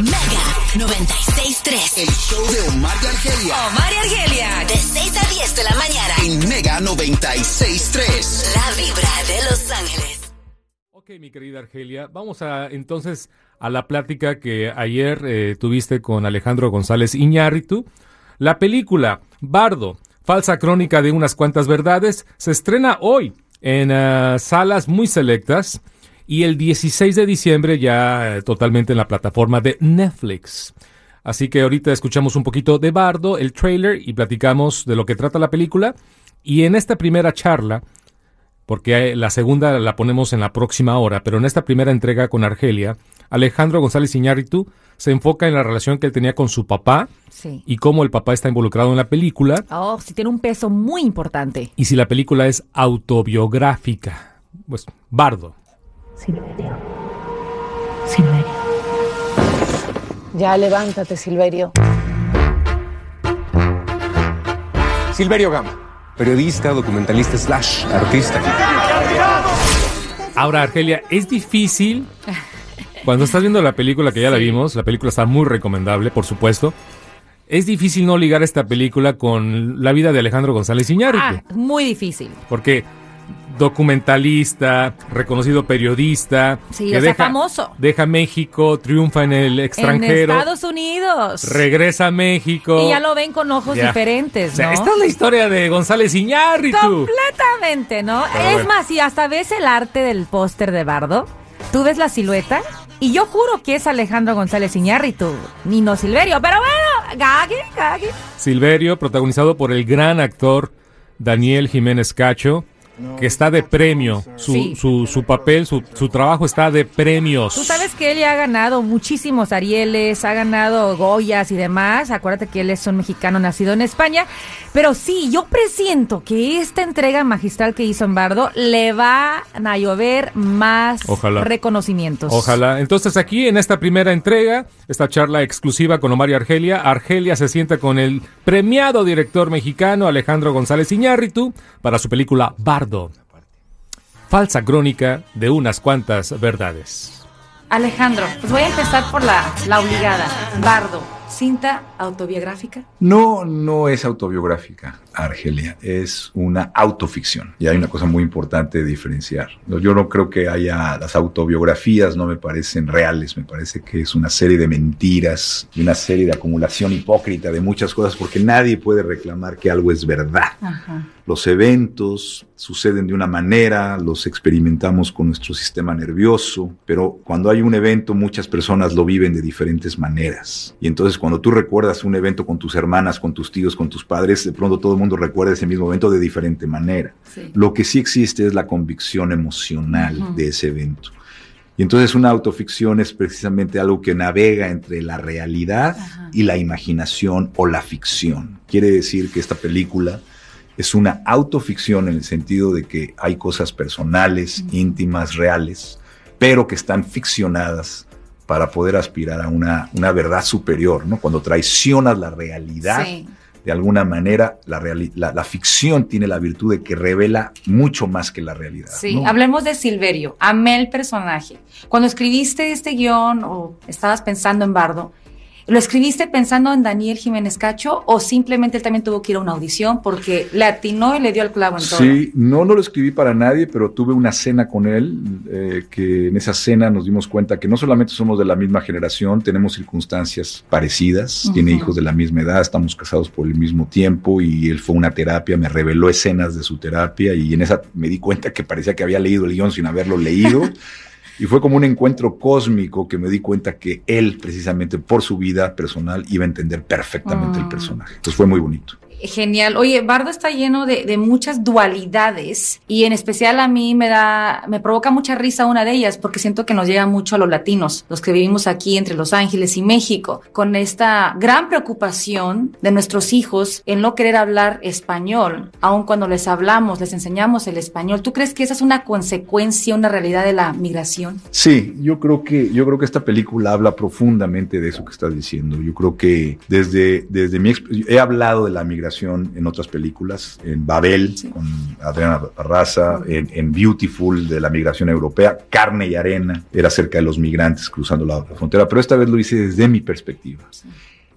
Mega 96.3. El show de Omar y Argelia Omar y Argelia. De 6 a 10 de la mañana. en Mega 96.3. La vibra de Los Ángeles. Ok, mi querida Argelia, vamos a entonces a la plática que ayer eh, tuviste con Alejandro González Iñárritu. La película Bardo, falsa crónica de unas cuantas verdades, se estrena hoy en ah, salas muy selectas y el 16 de diciembre ya eh, totalmente en la plataforma de Netflix. Así que ahorita escuchamos un poquito de Bardo, el trailer y platicamos de lo que trata la película. Y en esta primera charla porque la segunda la ponemos en la próxima hora, pero en esta primera entrega con Argelia, Alejandro González Iñárritu se enfoca en la relación que él tenía con su papá Sí. y cómo el papá está involucrado en la película Oh, sí tiene un peso muy importante. y si la película es autobiográfica. Pues, Bardo. Silverio. Silverio. Ya levántate, Silverio. Silverio Gama, periodista, documentalista slash artista. Ahora, Argelia, es difícil cuando estás viendo la película que ya la vimos, la película está muy recomendable, por supuesto. Es difícil no ligar esta película con la vida de Alejandro González Iñárritu. Ah, muy difícil. Porque documentalista, reconocido periodista, Sí, o sea, famoso. deja México, triunfa en el extranjero, En Estados Unidos. regresa a México. Y ya lo ven con ojos Ya. diferentes, O sea, ¿no? esta es la historia de González Iñárritu. Completamente, ¿no? Pero es bueno. más, si hasta ves el arte del póster de Bardo, tú ves la silueta y yo juro que es Alejandro González Iñárritu, ni no Silverio. Pero bueno, gague, gague. Silverio, protagonizado por el gran actor Daniel Jiménez Cacho, que está de premio. Su, Sí. su, su papel, su, su trabajo está de premios. Tú sabes que él ya ha ganado muchísimos Arieles, ha ganado Goyas y demás. Acuérdate que él es un mexicano nacido en España. Pero sí, yo presiento que esta entrega magistral que hizo en Bardo le va a llover más Ojalá. reconocimientos. Ojalá. Entonces aquí en esta primera entrega, esta charla exclusiva con Omar y Argelia, Argelia se sienta con el premiado director mexicano Alejandro González Iñárritu para su película Bardo. Falsa crónica de unas cuantas verdades. Alejandro, pues voy a empezar por la, la obligada. Bardo, cinta autobiográfica. No, no es autobiográfica, Argelia, es una autoficción. Y hay una cosa muy importante de diferenciar. Yo no creo que haya, las autobiografías no me parecen reales, me parece que es una serie de mentiras y una serie de acumulación hipócrita de muchas cosas porque nadie puede reclamar que algo es verdad. Ajá. Los eventos suceden de una manera, los experimentamos con nuestro sistema nervioso, pero cuando hay un evento muchas personas lo viven de diferentes maneras. Y entonces cuando tú recuerdas un evento con tus hermanas, con tus tíos, con tus padres, de pronto todo el mundo recuerda ese mismo evento de diferente manera. Sí. Lo que sí existe es la convicción emocional de ese evento. Y entonces una autoficción es precisamente algo que navega entre la realidad Ajá. y la imaginación o la ficción. Quiere decir que esta película es una autoficción en el sentido de que hay cosas personales, íntimas, reales, pero que están ficcionadas para poder aspirar a una, una verdad superior, ¿no? Cuando traicionas la realidad, Sí. De alguna manera, la, la, la ficción tiene la virtud de que revela mucho más que la realidad. Sí, ¿no? hablemos de Silverio. Amé el personaje. Cuando escribiste este guion o estabas pensando en Bardo, ¿lo escribiste pensando en Daniel Jiménez Cacho o simplemente él también tuvo que ir a una audición porque le atinó y le dio el clavo en todo? Sí, no, no lo escribí para nadie, pero tuve una cena con él, eh, que en esa cena nos dimos cuenta que no solamente somos de la misma generación, tenemos circunstancias parecidas, tiene hijos de la misma edad, estamos casados por el mismo tiempo y él fue a una terapia, me reveló escenas de su terapia y en esa me di cuenta que parecía que había leído el guion sin haberlo leído. Y fue como un encuentro cósmico que me di cuenta que él, precisamente por su vida personal, iba a entender perfectamente el Mm. personaje. Entonces fue muy bonito. Genial. Oye, Bardo está lleno de, muchas dualidades y en especial a mí me da, me provoca mucha risa una de ellas porque siento que nos llega mucho a los latinos, los que vivimos aquí entre Los Ángeles y México, con esta gran preocupación de nuestros hijos en no querer hablar español, aun cuando les hablamos, les enseñamos el español. ¿Tú crees que esa es una consecuencia, una realidad de la migración? Sí, yo creo que yo creo que esta película habla profundamente de eso que estás diciendo. Yo creo que desde desde mi he hablado de la migración en otras películas, en Babel con Adriana Barraza, en, en Beautiful de la migración europea, Carne y arena era acerca de los migrantes cruzando la, la frontera, pero esta vez lo hice desde mi perspectiva.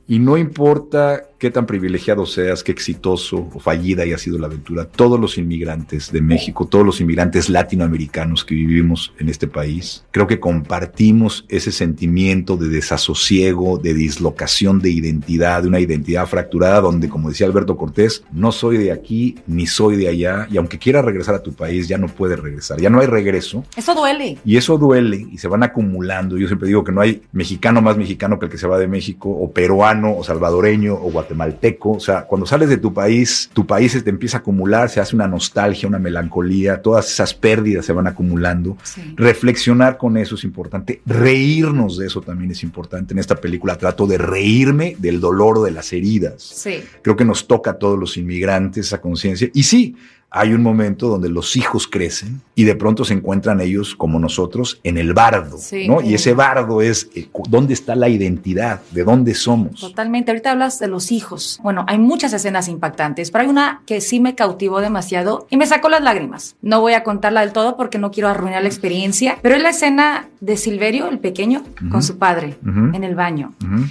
Y no importa qué tan privilegiado seas, qué exitoso o fallida haya sido la aventura, todos los inmigrantes de México, todos los inmigrantes latinoamericanos que vivimos en este país, creo que compartimos ese sentimiento de desasosiego, de dislocación de identidad, de una identidad fracturada donde, como decía Alberto Cortés, no soy de aquí ni soy de allá y aunque quiera regresar a tu país ya no puede regresar, ya no hay regreso. Eso duele. Y eso duele y se van acumulando. Yo siempre digo que no hay mexicano más mexicano que el que se va de México, o peruano, o salvadoreño, o guatemalteco. O sea, cuando sales de tu país, tu país se te empieza a acumular, se hace una nostalgia, una melancolía, todas esas pérdidas se van acumulando. Sí. Reflexionar con eso es importante, reírnos de eso también es importante. En esta película trato de reírme del dolor de las heridas Sí. creo que nos toca a todos los inmigrantes esa conciencia. Y sí, hay un momento donde los hijos crecen y de pronto se encuentran ellos, como nosotros, en el bardo, Sí. ¿no? Y ese bardo es eh, dónde está la identidad, de dónde somos. Totalmente. Ahorita hablas de los hijos. Bueno, hay muchas escenas impactantes, pero hay una que sí me cautivó demasiado y me sacó las lágrimas. No voy a contarla del todo porque no quiero arruinar la experiencia, pero es la escena de Silverio, el pequeño, con su padre Ujú. en el baño. Ujú.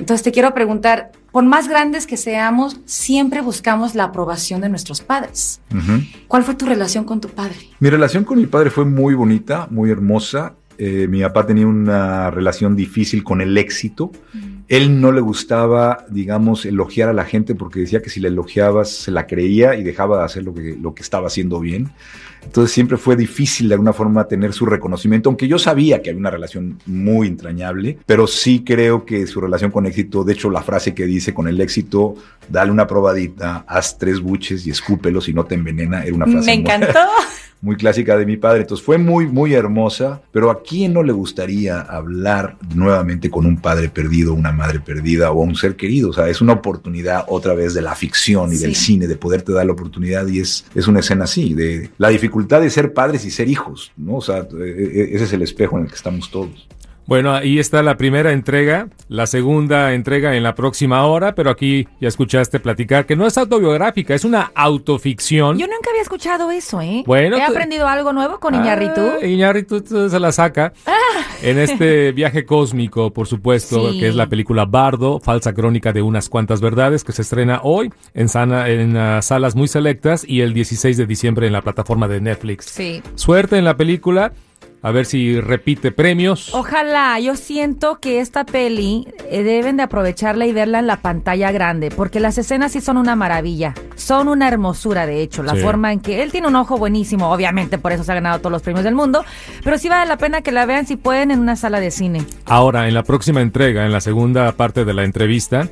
Entonces te quiero preguntar, por más grandes que seamos, siempre buscamos la aprobación de nuestros padres. ¿Cuál fue tu relación con tu padre? Mi relación con mi padre fue muy bonita, muy hermosa. Eh, mi papá tenía una relación difícil con el éxito. Él no le gustaba, digamos, elogiar a la gente porque decía que si le elogiabas se la creía y dejaba de hacer lo que, lo que estaba haciendo bien. Entonces siempre fue difícil de alguna forma tener su reconocimiento, aunque yo sabía que había una relación muy entrañable, pero sí creo que su relación con éxito, de hecho la frase que dice con el éxito, dale una probadita, haz tres buches y escúpelos y no te envenena, era una frase Me encantó. muy clásica de mi padre. Entonces fue muy, muy hermosa, pero ¿a quién no le gustaría hablar nuevamente con un padre perdido, una madre perdida o a un ser querido? O sea, es una oportunidad otra vez de la ficción y del cine, de poderte dar la oportunidad y es, es una escena así, de la dificultad de ser padres y ser hijos, ¿no? O sea, eh, eh, ese es el espejo en el que estamos todos. Bueno, ahí está la primera entrega, la segunda entrega en la próxima hora, pero aquí ya escuchaste platicar que no es autobiográfica, es una autoficción. Yo nunca había escuchado eso, ¿eh? Bueno, He aprendido algo nuevo con Iñárritu. Ah, Iñárritu tú se la saca en este viaje cósmico, por supuesto, Sí. que es la película Bardo, falsa crónica de unas cuantas verdades, que se estrena hoy en, sana- en ah, salas muy selectas y el 16 de diciembre en la plataforma de Netflix. Sí. Suerte en la película, a ver si repite premios. Ojalá, yo siento que esta peli eh, deben de aprovecharla y verla en la pantalla grande, porque las escenas sí son una maravilla, son una hermosura de hecho, la Sí. forma en que él tiene un ojo buenísimo, obviamente por eso se ha ganado todos los premios del mundo, pero sí vale la pena que la vean si pueden en una sala de cine. Ahora, en la próxima entrega, en la segunda parte de la entrevista,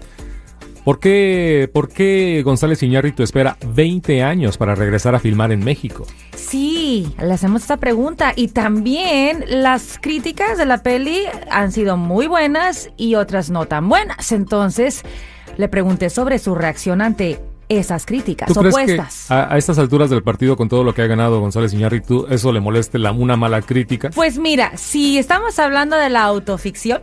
¿por qué, por qué González Iñárritu espera 20 años para regresar a filmar en México? Sí, le hacemos esta pregunta y también las críticas de la peli han sido muy buenas y otras no tan buenas, entonces le pregunté sobre su reacción ante esas críticas ¿Tú crees que opuestas. a, a estas alturas del partido, con todo lo que ha ganado González Iñárritu, eso le moleste la, una mala crítica? Pues mira, si estamos hablando de la autoficción,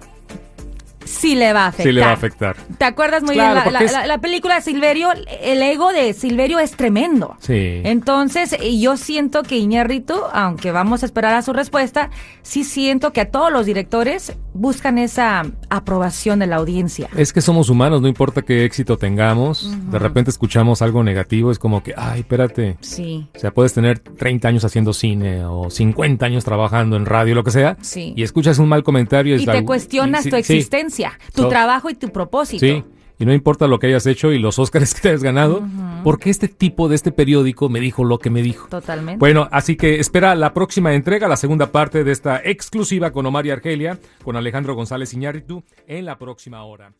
sí le va a afectar. Sí le va a afectar. ¿Te acuerdas muy Claro, bien? La, la- es- la- la película Silverio, el ego de Silverio es tremendo. Sí. Entonces, yo siento que Iñárritu, aunque vamos a esperar a su respuesta, sí siento que a todos los directores buscan esa aprobación de la audiencia. Es que somos humanos, no importa qué éxito tengamos, de repente escuchamos algo negativo, es como que, ay, espérate. Sí. O sea, puedes tener 30 años haciendo cine o 50 años trabajando en radio, lo que sea, Sí. y escuchas un mal comentario. Y te cuestionas tu sí, existencia, tu So- trabajo y tu propósito. Sí, y no importa lo que hayas hecho y los Óscares que te hayas ganado, porque este tipo de este periódico me dijo lo que me dijo. Totalmente. Bueno, así que espera la próxima entrega, la segunda parte de esta exclusiva con Omar y Argelia, con Alejandro González Iñárritu, en la próxima hora.